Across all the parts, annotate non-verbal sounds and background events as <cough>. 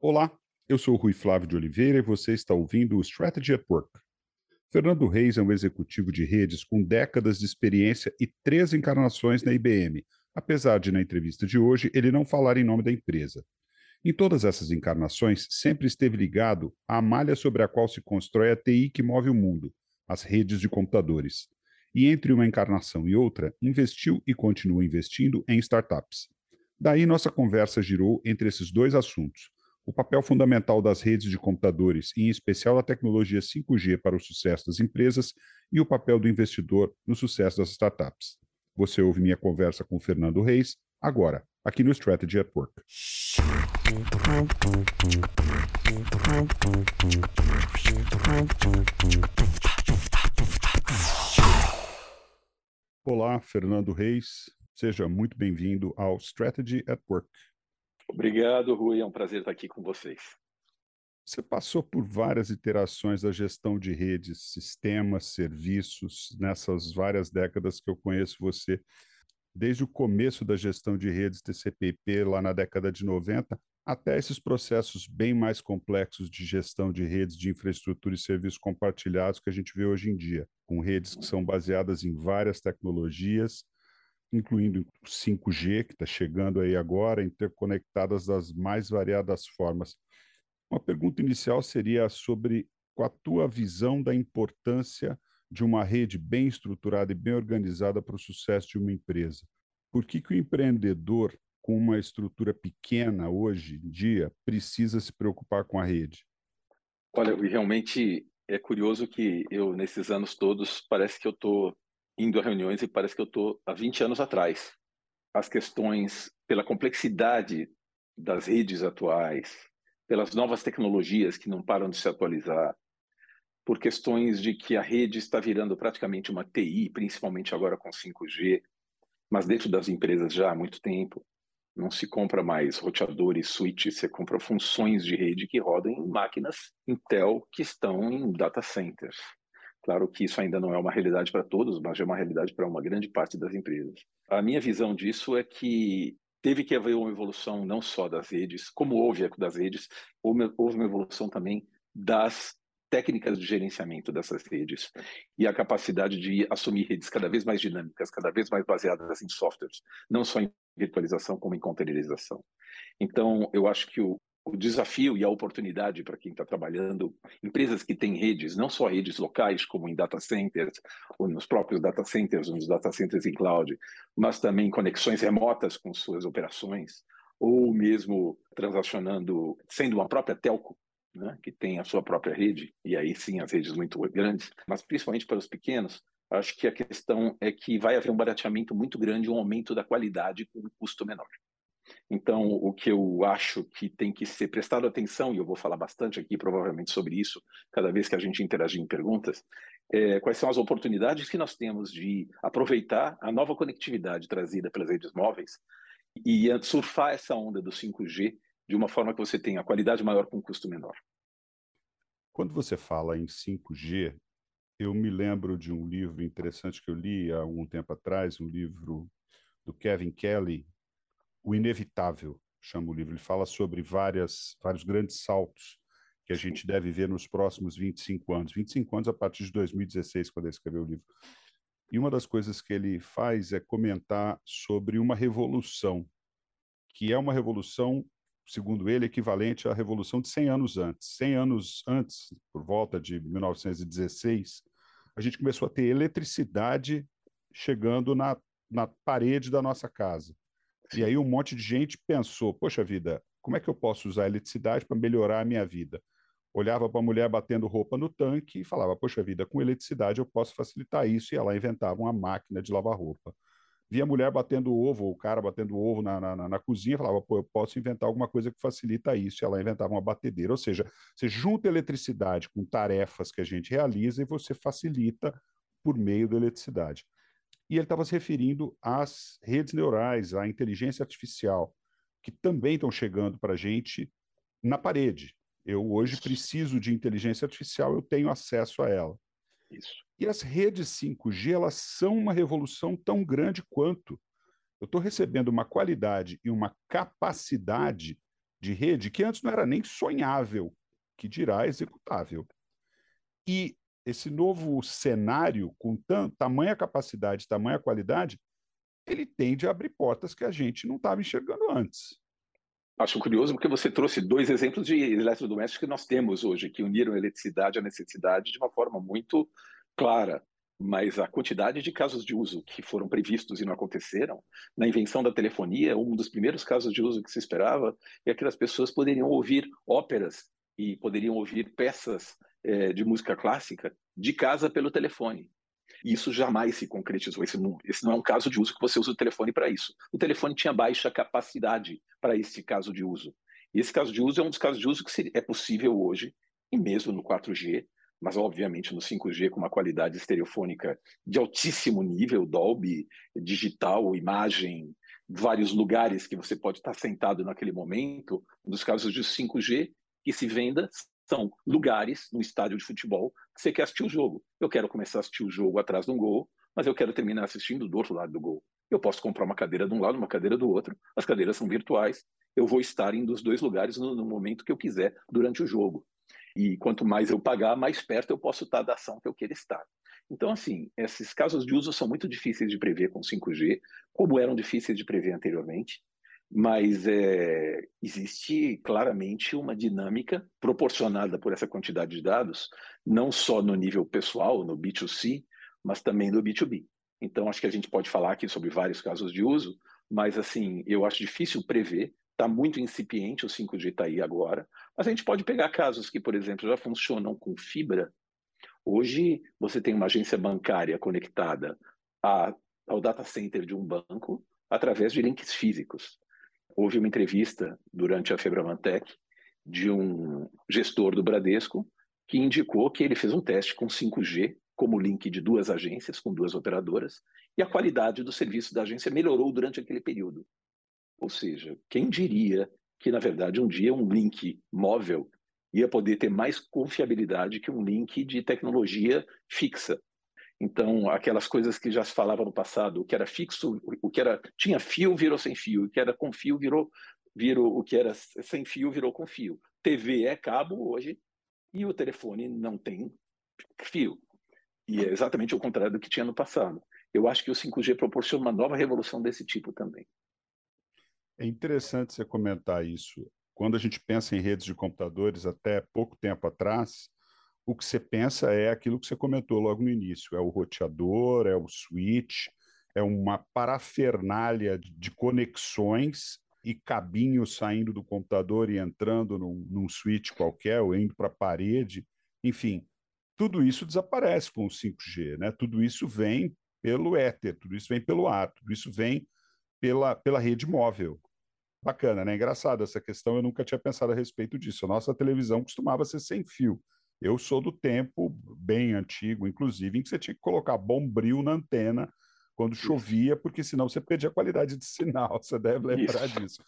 Olá, eu sou Rui Flávio de Oliveira e você está ouvindo o Strategy at Work. Fernando Reis é um executivo de redes com décadas de experiência e três encarnações na IBM, apesar de, na entrevista de hoje, ele não falar em nome da empresa. Em todas essas encarnações, sempre esteve ligado à malha sobre a qual se constrói a TI que move o mundo, as redes de computadores. E entre uma encarnação e outra, investiu e continua investindo em startups. Daí nossa conversa girou entre esses dois assuntos o papel fundamental das redes de computadores, em especial a tecnologia 5G para o sucesso das empresas, e o papel do investidor no sucesso das startups. Você ouve minha conversa com Fernando Reis, agora, aqui no Strategy at Work. Olá, Fernando Reis. Seja muito bem-vindo ao Strategy at Work. Obrigado, Rui. É um prazer estar aqui com vocês. Você passou por várias iterações da gestão de redes, sistemas, serviços, nessas várias décadas que eu conheço você. Desde o começo da gestão de redes TCP/IP, lá na década de 90, até esses processos bem mais complexos de gestão de redes de infraestrutura e serviços compartilhados que a gente vê hoje em dia, com redes que são baseadas em várias tecnologias, incluindo o 5G, que está chegando aí agora, interconectadas das mais variadas formas. Uma pergunta inicial seria sobre a tua visão da importância de uma rede bem estruturada e bem organizada para o sucesso de uma empresa. Por que, que o empreendedor com uma estrutura pequena hoje em dia precisa se preocupar com a rede? Olha, realmente é curioso que eu, nesses anos todos, parece que eu estou indo a reuniões e parece que eu estou há 20 anos atrás. As questões, pela complexidade das redes atuais, pelas novas tecnologias que não param de se atualizar, por questões de que a rede está virando praticamente uma TI, principalmente agora com 5G, mas dentro das empresas já há muito tempo. Não se compra mais roteadores, switches, você compra funções de rede que rodam em máquinas Intel que estão em data centers. Claro que isso ainda não é uma realidade para todos, mas é uma realidade para uma grande parte das empresas. A minha visão disso é que teve que haver uma evolução não só das redes, como houve das redes, houve uma evolução também das técnicas de gerenciamento dessas redes e a capacidade de assumir redes cada vez mais dinâmicas, cada vez mais baseadas em softwares, não só em virtualização como em containerização. Então, eu acho que o, o desafio e a oportunidade para quem está trabalhando, empresas que têm redes, não só redes locais, como em data centers, ou nos próprios data centers, nos data centers em cloud, mas também conexões remotas com suas operações, ou mesmo transacionando, sendo uma própria telco, né, que tem a sua própria rede, e aí sim as redes muito grandes, mas principalmente para os pequenos, acho que a questão é que vai haver um barateamento muito grande, um aumento da qualidade com um custo menor. Então, o que eu acho que tem que ser prestado atenção, e eu vou falar bastante aqui provavelmente sobre isso, cada vez que a gente interagir em perguntas, é, quais são as oportunidades que nós temos de aproveitar a nova conectividade trazida pelas redes móveis e surfar essa onda do 5G de uma forma que você tenha qualidade maior com custo menor. Quando você fala em 5G, eu me lembro de um livro interessante que eu li há algum tempo atrás, um livro do Kevin Kelly, o Inevitável, chama o livro. Ele fala sobre várias, vários grandes saltos que a gente deve ver nos próximos 25 anos. 25 anos a partir de 2016, quando ele escreveu o livro. E uma das coisas que ele faz é comentar sobre uma revolução, que é uma revolução, segundo ele, equivalente à revolução de 100 anos antes. 100 anos antes, por volta de 1916, a gente começou a ter eletricidade chegando na, na parede da nossa casa. E aí um monte de gente pensou: poxa vida, como é que eu posso usar a eletricidade para melhorar a minha vida? Olhava para a mulher batendo roupa no tanque e falava: poxa vida, com eletricidade eu posso facilitar isso. E ela inventava uma máquina de lavar roupa. Via a mulher batendo ovo, ou o cara batendo ovo na, na, na cozinha, falava: pô, eu posso inventar alguma coisa que facilita isso. E ela inventava uma batedeira. Ou seja, você junta eletricidade com tarefas que a gente realiza e você facilita por meio da eletricidade e ele estava se referindo às redes neurais, à inteligência artificial, que também estão chegando para a gente na parede. Eu hoje preciso de inteligência artificial, eu tenho acesso a ela. Isso. E as redes 5G, elas são uma revolução tão grande quanto. Eu estou recebendo uma qualidade e uma capacidade de rede que antes não era nem sonhável, que dirá executável. E esse novo cenário, com tam, tamanha capacidade, tamanha qualidade, ele tende a abrir portas que a gente não estava enxergando antes. Acho curioso porque você trouxe dois exemplos de eletrodomésticos que nós temos hoje, que uniram a eletricidade à necessidade de uma forma muito clara. Mas a quantidade de casos de uso que foram previstos e não aconteceram, na invenção da telefonia, um dos primeiros casos de uso que se esperava é que as pessoas poderiam ouvir óperas e poderiam ouvir peças é, de música clássica de casa pelo telefone. E isso jamais se concretizou. Esse não, esse não é um caso de uso que você usa o telefone para isso. O telefone tinha baixa capacidade para esse caso de uso. E esse caso de uso é um dos casos de uso que é possível hoje, e mesmo no 4G, mas obviamente no 5G com uma qualidade estereofônica de altíssimo nível, Dolby, digital, imagem, vários lugares que você pode estar sentado naquele momento. Um dos casos de 5G que se venda são lugares no estádio de futebol que você quer assistir o jogo. Eu quero começar a assistir o jogo atrás de um gol, mas eu quero terminar assistindo do outro lado do gol. Eu posso comprar uma cadeira de um lado, uma cadeira do outro. As cadeiras são virtuais. Eu vou estar em dos dois lugares no, no momento que eu quiser durante o jogo. E quanto mais eu pagar, mais perto eu posso estar da ação que eu queira estar. Então, assim, esses casos de uso são muito difíceis de prever com 5G, como eram difíceis de prever anteriormente mas é, existe claramente uma dinâmica proporcionada por essa quantidade de dados, não só no nível pessoal, no B2C, mas também no B2B. Então, acho que a gente pode falar aqui sobre vários casos de uso, mas assim, eu acho difícil prever, está muito incipiente, o 5G está aí agora, mas a gente pode pegar casos que, por exemplo, já funcionam com fibra. Hoje, você tem uma agência bancária conectada a, ao data center de um banco através de links físicos houve uma entrevista durante a Febramantec de um gestor do Bradesco que indicou que ele fez um teste com 5G como link de duas agências, com duas operadoras, e a qualidade do serviço da agência melhorou durante aquele período. Ou seja, quem diria que, na verdade, um dia um link móvel ia poder ter mais confiabilidade que um link de tecnologia fixa, então, aquelas coisas que já se falava no passado, o que era fixo, o que era tinha fio virou sem fio, o que era com fio virou virou o que era sem fio virou com fio. TV é cabo hoje e o telefone não tem fio. E é exatamente o contrário do que tinha no passado. Eu acho que o 5G proporciona uma nova revolução desse tipo também. É interessante você comentar isso. Quando a gente pensa em redes de computadores, até pouco tempo atrás, o que você pensa é aquilo que você comentou logo no início: é o roteador, é o switch, é uma parafernália de conexões e cabinhos saindo do computador e entrando num, num switch qualquer, ou indo para a parede, enfim, tudo isso desaparece com o 5G, né? Tudo isso vem pelo éter, tudo isso vem pelo ar, tudo isso vem pela, pela rede móvel. Bacana, né? Engraçado essa questão, eu nunca tinha pensado a respeito disso. A nossa televisão costumava ser sem fio. Eu sou do tempo bem antigo, inclusive, em que você tinha que colocar bombril na antena quando chovia, porque senão você perdia a qualidade de <laughs> sinal, você deve lembrar Isso. disso.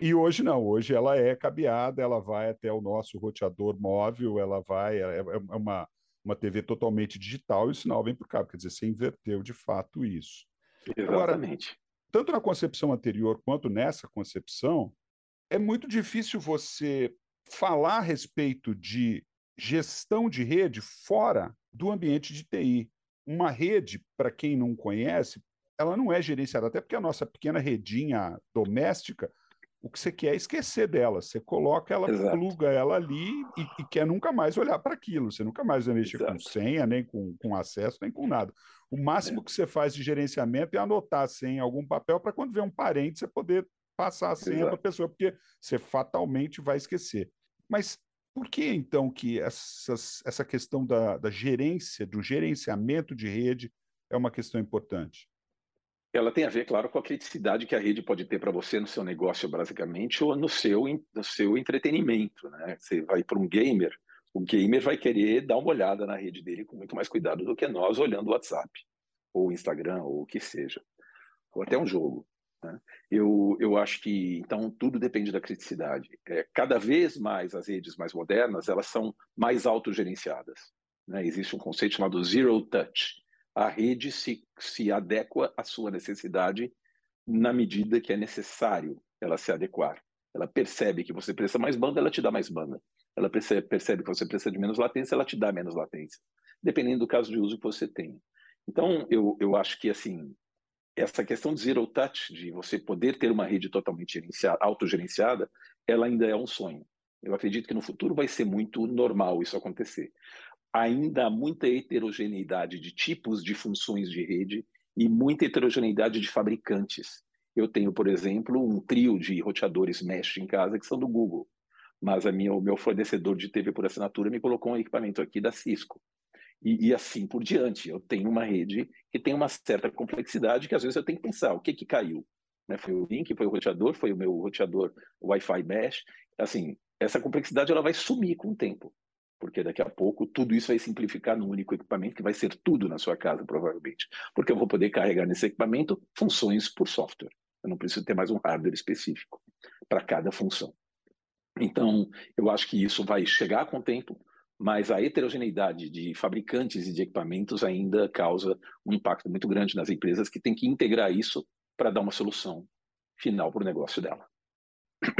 E hoje não, hoje ela é cabeada, ela vai até o nosso roteador móvel, ela vai, é, é, é uma, uma TV totalmente digital e o sinal vem o cabo, quer dizer, você inverteu de fato isso. Exatamente. Agora, tanto na concepção anterior quanto nessa concepção, é muito difícil você falar a respeito de gestão de rede fora do ambiente de TI. Uma rede, para quem não conhece, ela não é gerenciada, até porque a nossa pequena redinha doméstica, o que você quer é esquecer dela. Você coloca ela, Exato. pluga ela ali e, e, quer nunca mais olhar para aquilo. Você nunca mais vai mexer Exato. com senha, nem com, com acesso, nem com nada. O máximo é. que você faz de gerenciamento é anotar a senha em algum papel para quando ver um parente você poder passar a senha para a pessoa, porque você fatalmente vai esquecer. Mas por que, então, que essas, essa questão da, da gerência, do gerenciamento de rede é uma questão importante? Ela tem a ver, claro, com a criticidade que a rede pode ter para você no seu negócio, basicamente, ou no seu, no seu entretenimento. Né? Você vai para um gamer, o gamer vai querer dar uma olhada na rede dele com muito mais cuidado do que nós olhando o WhatsApp, ou Instagram, ou o que seja, ou até um jogo. Né? Eu, eu acho que, então, tudo depende da criticidade. É, cada vez mais as redes mais modernas, elas são mais autogerenciadas. Né? Existe um conceito chamado Zero Touch. A rede se, se adequa à sua necessidade na medida que é necessário ela se adequar. Ela percebe que você precisa mais banda, ela te dá mais banda. Ela percebe, percebe que você precisa de menos latência, ela te dá menos latência, dependendo do caso de uso que você tem. Então, eu, eu acho que, assim, essa questão de zero touch, de você poder ter uma rede totalmente gerenciada, autogerenciada, ela ainda é um sonho. Eu acredito que no futuro vai ser muito normal isso acontecer. Ainda há muita heterogeneidade de tipos de funções de rede e muita heterogeneidade de fabricantes. Eu tenho, por exemplo, um trio de roteadores mesh em casa que são do Google, mas a minha, o meu fornecedor de TV por assinatura me colocou um equipamento aqui da Cisco. E, e, assim por diante. Eu tenho uma rede que tem uma certa complexidade que às vezes eu tenho que pensar o que, que caiu. Né? Foi o link, foi o roteador, foi o meu roteador Wi-Fi mesh. Assim, essa complexidade ela vai sumir com o tempo porque daqui a pouco tudo isso vai simplificar num único equipamento que vai ser tudo na sua casa, provavelmente. Porque eu vou poder carregar nesse equipamento funções por software. Eu não preciso ter mais um hardware específico para cada função. Então, eu acho que isso vai chegar com o tempo, mas a heterogeneidade de fabricantes e de equipamentos ainda causa um impacto muito grande nas empresas que têm que integrar isso para dar uma solução final para o negócio dela.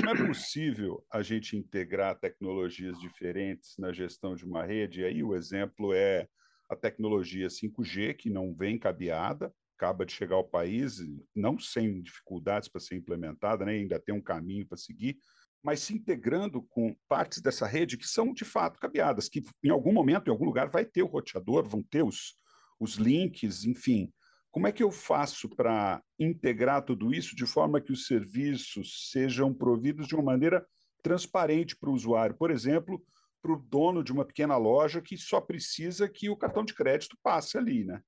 Como é possível a gente integrar tecnologias diferentes na gestão de uma rede? E aí o exemplo é a tecnologia 5G, que não vem cabeada, acaba de chegar ao país, não sem dificuldades para ser implementada, né? ainda tem um caminho para seguir, mas se integrando com partes dessa rede que são de fato cabeadas, que em algum momento, em algum lugar, vai ter o roteador, vão ter os, os links, enfim. Como é que eu faço para integrar tudo isso de forma que os serviços sejam providos de uma maneira transparente para o usuário? Por exemplo, para o dono de uma pequena loja que só precisa que o cartão de crédito passe ali, né?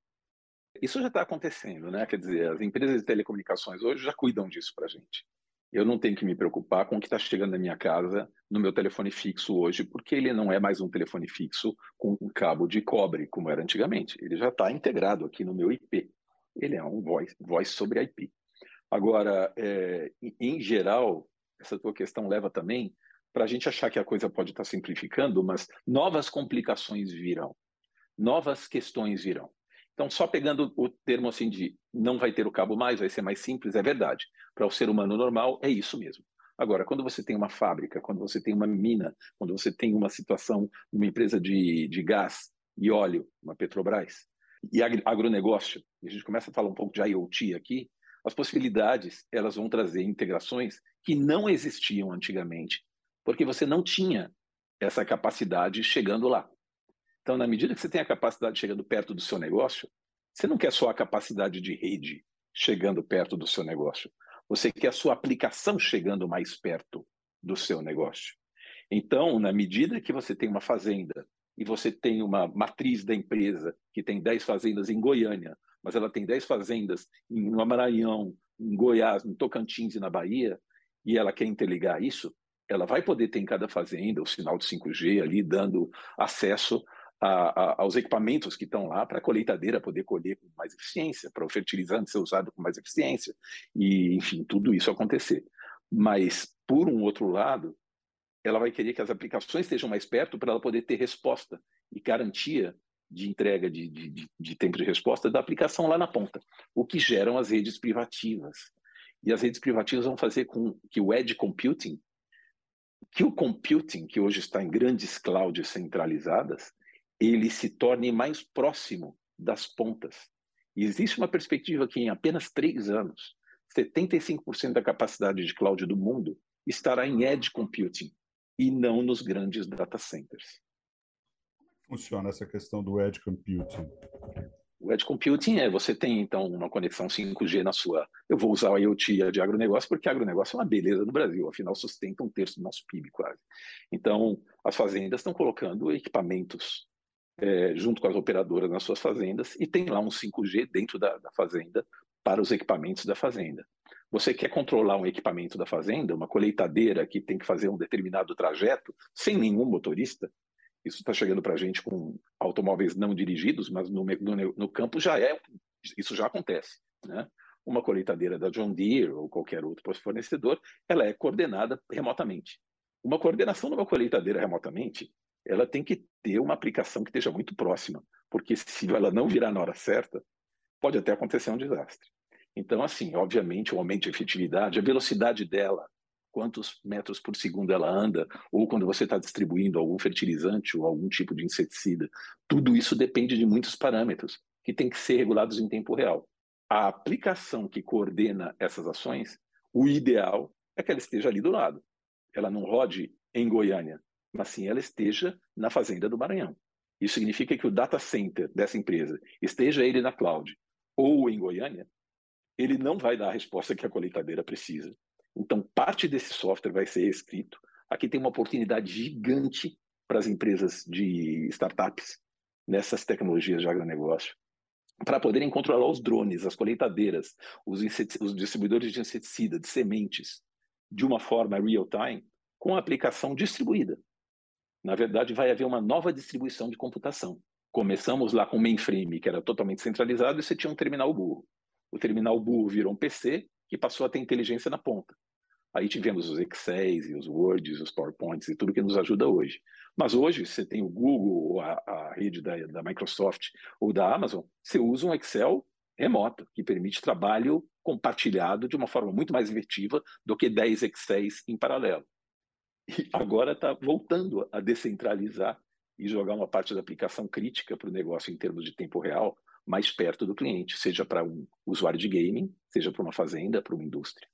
Isso já está acontecendo, né? Quer dizer, as empresas de telecomunicações hoje já cuidam disso para a gente. Eu não tenho que me preocupar com o que está chegando na minha casa no meu telefone fixo hoje, porque ele não é mais um telefone fixo com um cabo de cobre, como era antigamente. Ele já está integrado aqui no meu IP ele é um voice, voice sobre IP. Agora, é, em geral, essa tua questão leva também para a gente achar que a coisa pode estar tá simplificando, mas novas complicações virão, novas questões virão. Então, só pegando o termo assim de não vai ter o cabo mais, vai ser mais simples, é verdade. Para o ser humano normal, é isso mesmo. Agora, quando você tem uma fábrica, quando você tem uma mina, quando você tem uma situação, uma empresa de, de gás e óleo, uma Petrobras, e agronegócio, e a gente começa a falar um pouco de IoT aqui, as possibilidades elas vão trazer integrações que não existiam antigamente, porque você não tinha essa capacidade chegando lá. Então, na medida que você tem a capacidade chegando perto do seu negócio, você não quer só a capacidade de rede chegando perto do seu negócio, você quer a sua aplicação chegando mais perto do seu negócio. Então, na medida que você tem uma fazenda e você tem uma matriz da empresa que tem 10 fazendas em Goiânia, mas ela tem 10 fazendas em Maranhão, em Goiás, em Tocantins e na Bahia, e ela quer interligar isso, ela vai poder ter em cada fazenda o sinal de 5G ali, dando acesso a, a, aos equipamentos que estão lá para a colheitadeira poder colher com mais eficiência, para o fertilizante ser usado com mais eficiência, e, enfim, tudo isso acontecer. Mas, por um outro lado, ela vai querer que as aplicações estejam mais perto para ela poder ter resposta e garantia de entrega de, de, de, tempo de resposta da aplicação lá na ponta, o que geram as redes privativas. E as redes privativas vão fazer com que o edge computing, que o computing, que hoje está em grandes clouds centralizadas, ele se torne mais próximo das pontas. E existe uma perspectiva que em apenas três anos, 75% da capacidade de cloud do mundo estará em edge computing, e não nos grandes data centers. Como funciona essa questão do edge computing? O edge computing é você tem então uma conexão 5G na sua. Eu vou usar o IoT de agronegócio porque agronegócio é uma beleza no Brasil, afinal sustenta um terço do nosso PIB quase. Então as fazendas estão colocando equipamentos é, junto com as operadoras nas suas fazendas e tem lá um 5G dentro da, da fazenda para os equipamentos da fazenda. Você quer controlar um equipamento da fazenda, uma colheitadeira que tem que fazer um determinado trajeto sem nenhum motorista? Isso está chegando para a gente com automóveis não dirigidos, mas no, no, no, campo já é, isso já acontece. Né? Uma colheitadeira da John Deere ou qualquer outro fornecedor, ela é coordenada remotamente. Uma coordenação de uma colheitadeira remotamente, ela tem que ter uma aplicação que esteja muito próxima, porque se ela não virar na hora certa, pode até acontecer um desastre. Então, assim, obviamente, o aumento de efetividade, a velocidade dela quantos metros por segundo ela anda, ou quando você está distribuindo algum fertilizante ou algum tipo de inseticida. Tudo isso depende de muitos parâmetros que têm que ser regulados em tempo real. A aplicação que coordena essas ações, o ideal é que ela esteja ali do lado. Ela não rode em Goiânia, mas sim ela esteja na fazenda do Maranhão. Isso significa que o data center dessa empresa, esteja ele na cloud ou em Goiânia, ele não vai dar a resposta que a colheitadeira precisa. Então, parte desse software vai ser escrito. Aqui tem uma oportunidade gigante para as empresas de startups nessas tecnologias de agronegócio, para poderem controlar os drones, as colheitadeiras, os, os distribuidores de inseticida, de sementes, de uma forma real-time, com aplicação distribuída. Na verdade, vai haver uma nova distribuição de computação. Começamos lá com o mainframe, que era totalmente centralizado, e você tinha um terminal burro. O terminal burro virou um PC, que passou a ter inteligência na ponta. Aí tivemos os Excels e os Words, os PowerPoints e tudo que nos ajuda hoje. Mas hoje, você tem o Google, a, a rede da, da Microsoft ou da Amazon, você usa um Excel remoto, que permite trabalho compartilhado de uma forma muito mais efetiva do que 10 Excels em paralelo. E agora está voltando a descentralizar e jogar uma parte da aplicação crítica para o negócio em termos de tempo real mais perto do cliente, seja para um usuário de gaming, seja para uma fazenda, para uma indústria.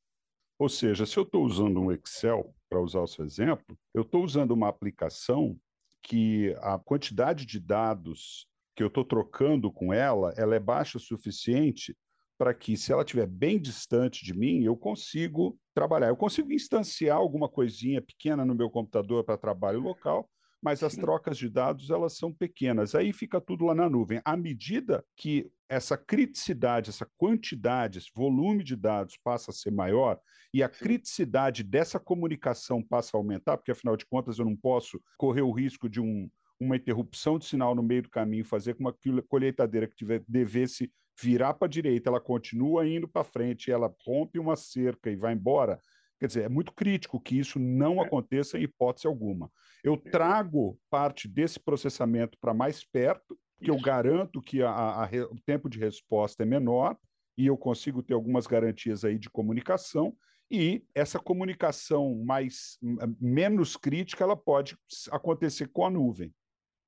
Ou seja, se eu estou usando um Excel, para usar o seu exemplo, eu estou usando uma aplicação que a quantidade de dados que eu estou trocando com ela, ela é baixa o suficiente para que, se ela estiver bem distante de mim, eu consigo trabalhar. Eu consigo instanciar alguma coisinha pequena no meu computador para trabalho local, mas as trocas de dados elas são pequenas. Aí fica tudo lá na nuvem. À medida que essa criticidade, essa quantidade, esse volume de dados passa a ser maior e a criticidade dessa comunicação passa a aumentar, porque afinal de contas eu não posso correr o risco de um, uma interrupção de sinal no meio do caminho, fazer com que a colheitadeira que tiver, devesse virar para a direita, ela continua indo para frente, ela rompe uma cerca e vai embora. Quer dizer, é muito crítico que isso não é. aconteça em hipótese alguma. Eu trago parte desse processamento para mais perto, que eu garanto que a, a, o tempo de resposta é menor e eu consigo ter algumas garantias aí de comunicação e essa comunicação mais menos crítica ela pode acontecer com a nuvem.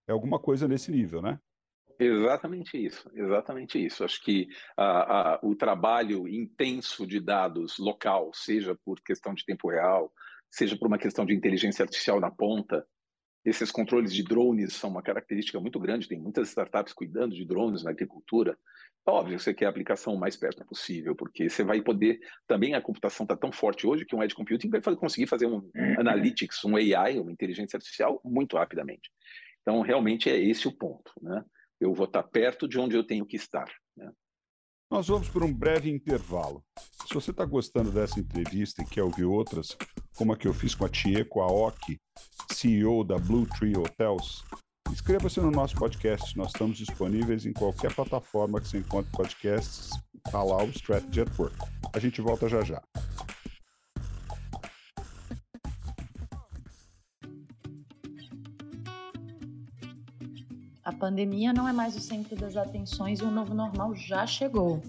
É alguma coisa nesse nível, né? Exatamente isso, exatamente isso. Acho que a, a, o trabalho intenso de dados local, seja por questão de tempo real, seja por uma questão de inteligência artificial na ponta, esses controles de drones são uma característica muito grande. Tem muitas startups cuidando de drones na agricultura. Óbvio, você quer a aplicação o mais perto possível, porque você vai poder. Também a computação está tão forte hoje que um edge computing vai conseguir fazer um analytics, um AI, uma inteligência artificial, muito rapidamente. Então, realmente é esse o ponto. Né? Eu vou estar perto de onde eu tenho que estar. Né? Nós vamos por um breve intervalo. Se você está gostando dessa entrevista e quer ouvir outras, como a que eu fiz com a Tieko Aoki, CEO da Blue Tree Hotels, inscreva-se no nosso podcast. Nós estamos disponíveis em qualquer plataforma que você encontre podcasts. Está lá o Strategy at Work. A gente volta já já. Pandemia não é mais o centro das atenções e o novo normal já chegou.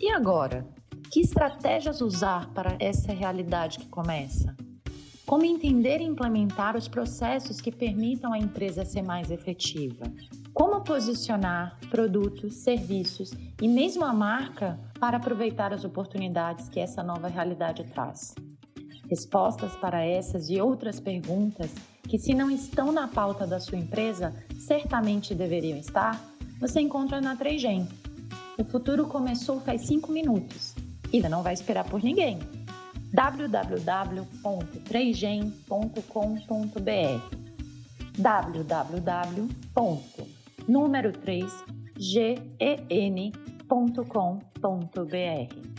E agora? Que estratégias usar para essa realidade que começa? Como entender e implementar os processos que permitam a empresa ser mais efetiva? Como posicionar produtos, serviços e mesmo a marca para aproveitar as oportunidades que essa nova realidade traz? Respostas para essas e outras perguntas que, se não estão na pauta da sua empresa, certamente deveriam estar, você encontra na 3Gen. O futuro começou faz 5 minutos e ainda não vai esperar por ninguém. www.3gen.com.br www.número3gen.com.br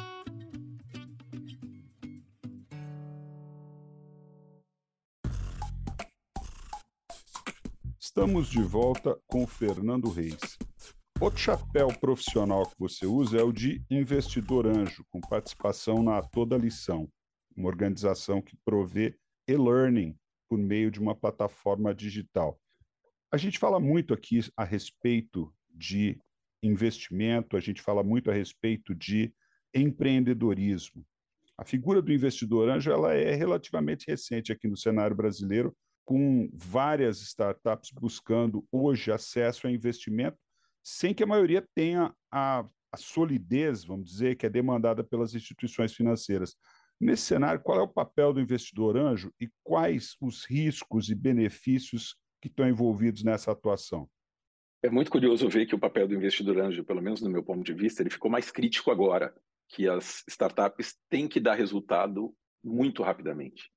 Estamos de volta com Fernando Reis. Outro chapéu profissional que você usa é o de investidor anjo, com participação na Toda Lição, uma organização que provê e-learning por meio de uma plataforma digital. A gente fala muito aqui a respeito de investimento, a gente fala muito a respeito de empreendedorismo. A figura do investidor anjo ela é relativamente recente aqui no cenário brasileiro, com várias startups buscando hoje acesso a investimento, sem que a maioria tenha a, a solidez, vamos dizer, que é demandada pelas instituições financeiras. Nesse cenário, qual é o papel do investidor anjo e quais os riscos e benefícios que estão envolvidos nessa atuação? É muito curioso ver que o papel do investidor anjo, pelo menos no meu ponto de vista, ele ficou mais crítico agora, que as startups têm que dar resultado muito rapidamente.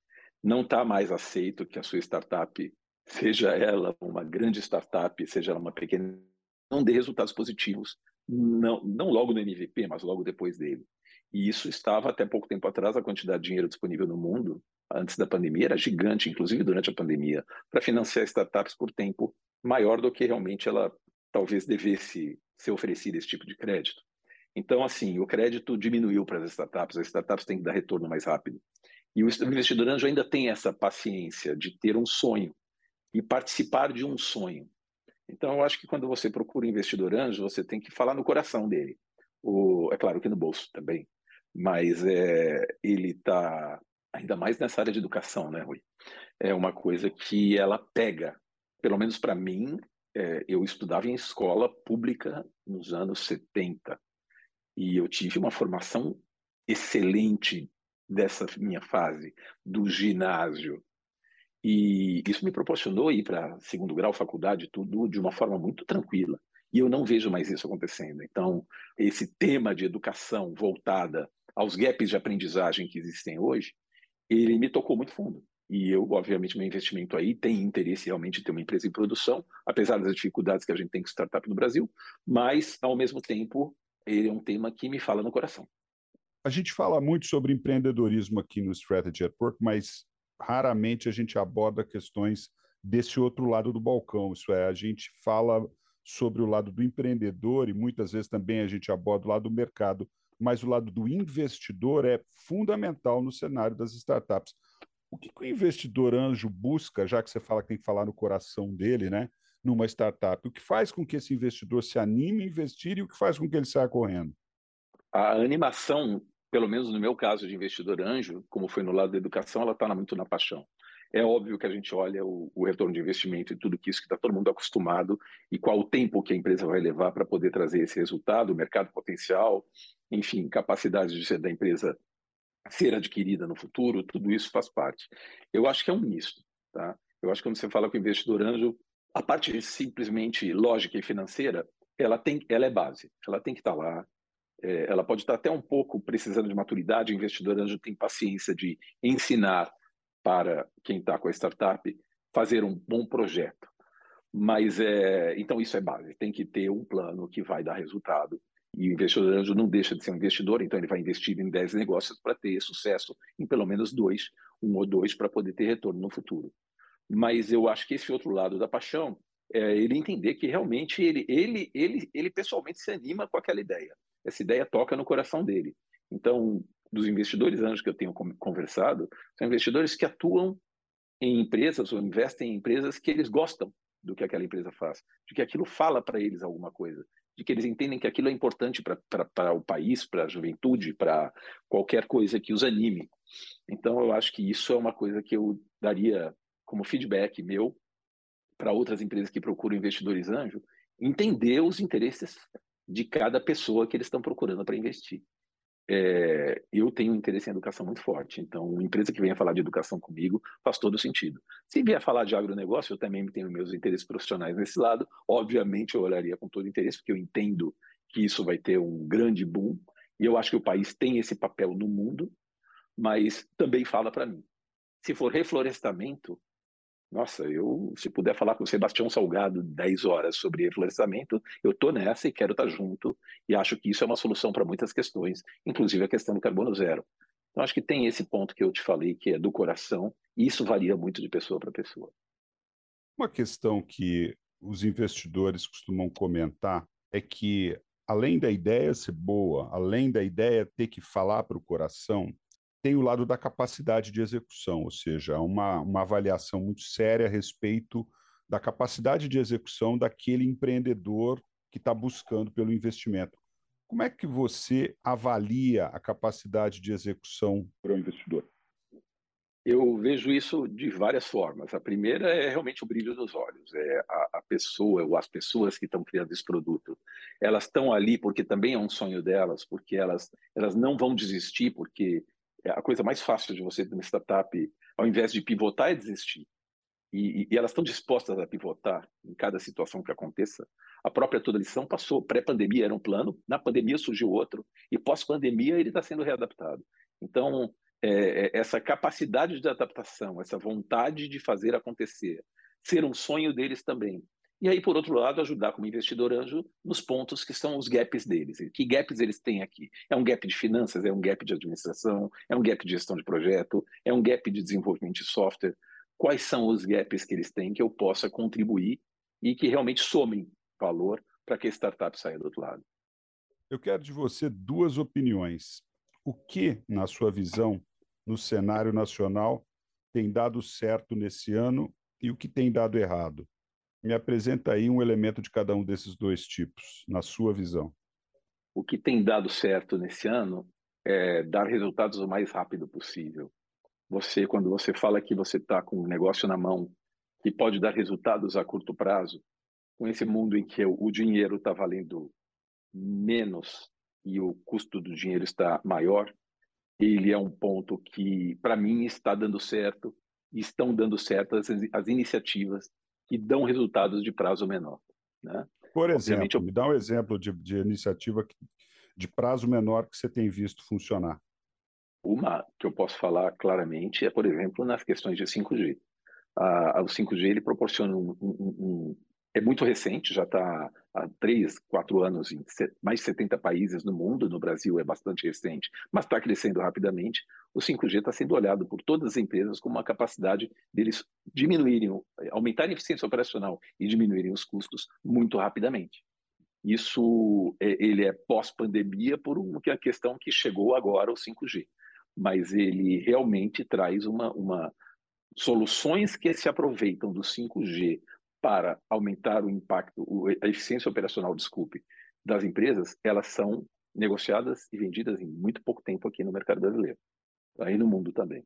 Não está mais aceito que a sua startup, seja ela uma grande startup, seja ela uma pequena, não dê resultados positivos, não, não logo no MVP, mas logo depois dele. E isso estava até pouco tempo atrás, a quantidade de dinheiro disponível no mundo, antes da pandemia, era gigante, inclusive durante a pandemia, para financiar startups por tempo maior do que realmente ela talvez devesse ser oferecida esse tipo de crédito. Então, assim, o crédito diminuiu para as startups, as startups têm que dar retorno mais rápido. E o investidor anjo ainda tem essa paciência de ter um sonho e participar de um sonho. Então, eu acho que quando você procura investidor anjo, você tem que falar no coração dele. O, é claro que no bolso também, mas é, ele está ainda mais nessa área de educação, né, Rui? É uma coisa que ela pega, pelo menos para mim, é, eu estudava em escola pública nos anos 70 e eu tive uma formação excelente dessa minha fase do ginásio. E isso me proporcionou ir para segundo grau, faculdade, tudo de uma forma muito tranquila. E eu não vejo mais isso acontecendo. Então, esse tema de educação voltada aos gaps de aprendizagem que existem hoje, ele me tocou muito fundo. E eu, obviamente, meu investimento aí tem interesse realmente em ter uma empresa em produção, apesar das dificuldades que a gente tem com startup no Brasil, mas, ao mesmo tempo, ele é um tema que me fala no coração. A gente fala muito sobre empreendedorismo aqui no Strategy at Work, mas raramente a gente aborda questões desse outro lado do balcão. Isso é, a gente fala sobre o lado do empreendedor e muitas vezes também a gente aborda o lado do mercado, mas o lado do investidor é fundamental no cenário das startups. O que, que o investidor anjo busca, já que você fala que tem que falar no coração dele, né? numa startup? O que faz com que esse investidor se anime a investir e o que faz com que ele saia correndo? A animação, pelo menos no meu caso de investidor anjo, como foi no lado da educação, ela está muito na paixão. É óbvio que a gente olha o, o retorno de investimento e tudo que isso que está todo mundo acostumado e qual o tempo que a empresa vai levar para poder trazer esse resultado, o mercado potencial, enfim, capacidade de ser da empresa ser adquirida no futuro, tudo isso faz parte. Eu acho que é um misto, tá? Eu acho que quando você fala com o investidor anjo, a parte simplesmente lógica e financeira, ela tem, ela é base, ela tem que estar lá. É, ela pode estar até um pouco precisando de maturidade. O investidor anjo tem paciência de ensinar para quem está com a startup fazer um bom projeto. Mas é, então isso é base. Tem que ter um plano que vai dar resultado. E o investidor anjo não deixa de ser um investidor, então ele vai investir em 10 negócios para ter sucesso em pelo menos dois, um ou dois, para poder ter retorno no futuro. Mas eu acho que esse outro lado da paixão é ele entender que realmente ele, ele, ele, ele pessoalmente se anima com aquela ideia. Essa ideia toca no coração dele. Então, dos investidores anjos que eu tenho conversado, são investidores que atuam em empresas ou investem em empresas que eles gostam do que aquela empresa faz, de que aquilo fala para eles alguma coisa, de que eles entendem que aquilo é importante para o país, para a juventude, para qualquer coisa que os anime. Então, eu acho que isso é uma coisa que eu daria como feedback meu para outras empresas que procuram investidores anjo, entender os interesses de cada pessoa que eles estão procurando para investir. É, eu tenho um interesse em educação muito forte, então uma empresa que venha falar de educação comigo faz todo sentido. Se vier falar de agronegócio, eu também tenho meus interesses profissionais nesse lado, obviamente eu olharia com todo interesse, porque eu entendo que isso vai ter um grande boom, e eu acho que o país tem esse papel no mundo, mas também fala para mim. Se for reflorestamento, nossa, eu, se puder falar com o Sebastião Salgado 10 horas sobre reflorestamento, eu estou nessa e quero estar tá junto, e acho que isso é uma solução para muitas questões, inclusive a questão do carbono zero. Então, acho que tem esse ponto que eu te falei, que é do coração, e isso varia muito de pessoa para pessoa. Uma questão que os investidores costumam comentar é que, além da ideia ser boa, além da ideia ter que falar para o coração, tem o lado da capacidade de execução, ou seja, uma, uma avaliação muito séria a respeito da capacidade de execução daquele empreendedor que está buscando pelo investimento. Como é que você avalia a capacidade de execução para o investidor? Eu vejo isso de várias formas. A primeira é realmente o brilho dos olhos. É a, a pessoa ou as pessoas que estão criando esse produto. Elas estão ali porque também é um sonho delas, porque elas, elas não vão desistir, porque a coisa mais fácil de você ter uma startup, ao invés de pivotar, é desistir. E, e elas estão dispostas a pivotar em cada situação que aconteça. A própria Toda Lição passou. Pré-pandemia era um plano, na pandemia surgiu outro, e pós-pandemia ele está sendo readaptado. Então, é, é, essa capacidade de adaptação, essa vontade de fazer acontecer, ser um sonho deles também. E aí, por outro lado, ajudar como investidor anjo nos pontos que são os gaps deles. Que gaps eles têm aqui? É um gap de finanças, é um gap de administração, é um gap de gestão de projeto, é um gap de desenvolvimento de software. Quais são os gaps que eles têm que eu possa contribuir e que realmente somem valor para que a startup saia do outro lado? Eu quero de você duas opiniões o que, na sua visão, no cenário nacional, tem dado certo nesse ano e o que tem dado errado? Me apresenta aí um elemento de cada um desses dois tipos, na sua visão. O que tem dado certo nesse ano é dar resultados o mais rápido possível. Você, quando você fala que você está com um negócio na mão que pode dar resultados a curto prazo, com esse mundo em que o dinheiro está valendo menos e o custo do dinheiro está maior, ele é um ponto que, para mim, está dando certo estão dando certo as, as iniciativas que dão resultados de prazo menor. Né? Por exemplo, eu... me dá um exemplo de, de iniciativa de prazo menor que você tem visto funcionar. Uma que eu posso falar claramente é, por exemplo, nas questões de 5G. Ah, o 5G ele proporciona um, um, é muito recente, já está há três, quatro anos em mais de 70 países no mundo, no Brasil é bastante recente, mas está crescendo rapidamente. O 5G está sendo olhado por todas as empresas como uma capacidade deles diminuírem, aumentarem a eficiência operacional e diminuírem os custos muito rapidamente. Isso é, ele é pós-pandemia por uma questão que chegou agora o 5G, mas ele realmente traz uma, uma soluções que se aproveitam do 5G para aumentar o impacto, a eficiência operacional, desculpe, das empresas, elas são negociadas e vendidas em muito pouco tempo aqui no mercado brasileiro, aí no mundo também.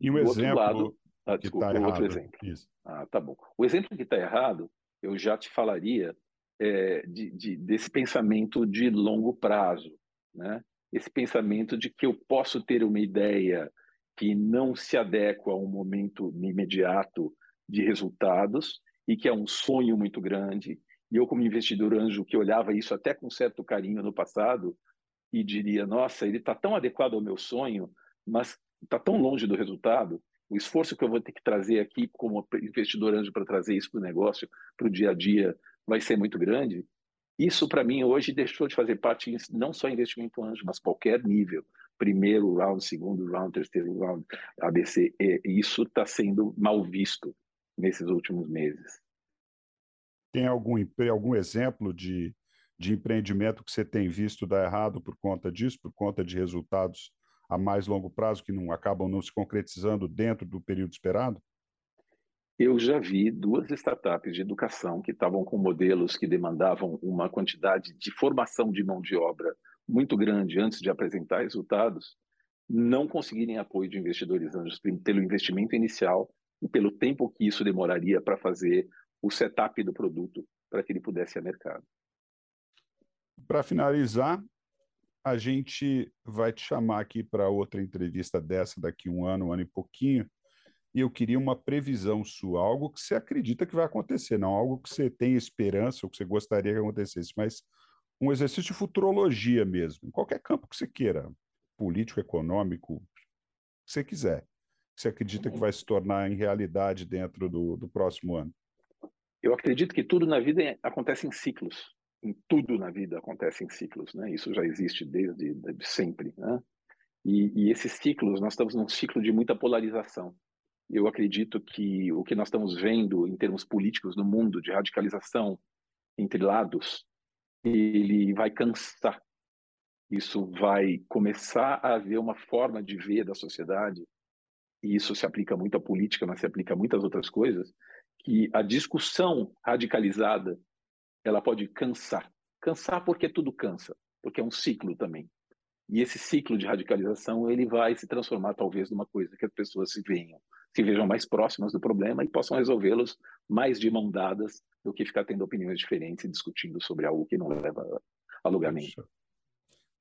E um exemplo lado, ah, desculpa, tá um outro exemplo. Isso. Ah, tá bom. O exemplo que está errado, eu já te falaria é, de, de, desse pensamento de longo prazo, né? Esse pensamento de que eu posso ter uma ideia que não se adequa a um momento imediato de resultados e que é um sonho muito grande. E eu, como investidor anjo, que olhava isso até com certo carinho no passado e diria: nossa, ele está tão adequado ao meu sonho, mas está tão longe do resultado. O esforço que eu vou ter que trazer aqui como investidor anjo para trazer isso para o negócio, para o dia a dia, vai ser muito grande. Isso, para mim, hoje deixou de fazer parte, não só investimento anjo, mas qualquer nível. Primeiro round, segundo round, terceiro round, ABC. Isso está sendo mal visto nesses últimos meses. Tem algum, algum exemplo de, de empreendimento que você tem visto dar errado por conta disso, por conta de resultados a mais longo prazo que não acabam não se concretizando dentro do período esperado? Eu já vi duas startups de educação que estavam com modelos que demandavam uma quantidade de formação de mão de obra muito grande antes de apresentar resultados, não conseguirem apoio de investidores anjos pelo investimento inicial e pelo tempo que isso demoraria para fazer o setup do produto para que ele pudesse ir ao mercado. Para finalizar, a gente vai te chamar aqui para outra entrevista dessa daqui um ano, um ano e pouquinho, e eu queria uma previsão sua, algo que você acredita que vai acontecer, não algo que você tem esperança ou que você gostaria que acontecesse, mas um exercício de futurologia mesmo, em qualquer campo que você queira, político, econômico, que você quiser você acredita que vai se tornar em realidade dentro do, do próximo ano? Eu acredito que tudo na vida acontece em ciclos. Em tudo na vida acontece em ciclos, né? Isso já existe desde, desde sempre, né? E, e esses ciclos, nós estamos num ciclo de muita polarização. Eu acredito que o que nós estamos vendo em termos políticos no mundo de radicalização entre lados, ele vai cansar. Isso vai começar a haver uma forma de ver da sociedade e isso se aplica muito à política, mas se aplica a muitas outras coisas, que a discussão radicalizada ela pode cansar. Cansar porque tudo cansa, porque é um ciclo também. E esse ciclo de radicalização ele vai se transformar talvez numa coisa que as pessoas se venham, se vejam mais próximas do problema e possam resolvê-los mais de mão dadas do que ficar tendo opiniões diferentes e discutindo sobre algo que não leva a lugar nenhum.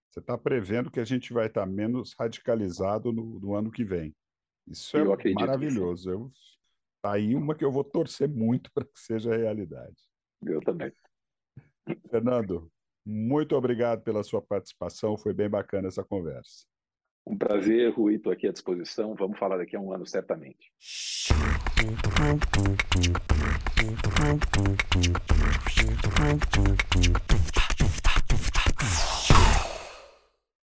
Você está prevendo que a gente vai estar menos radicalizado no, no ano que vem. Isso é maravilhoso. Eu, tá aí uma que eu vou torcer muito <laughs> para que seja realidade. Eu também. Fernando, muito obrigado pela sua participação. Foi bem bacana essa conversa. Um prazer, Rui. Estou aqui à disposição. Vamos falar daqui a um ano, certamente.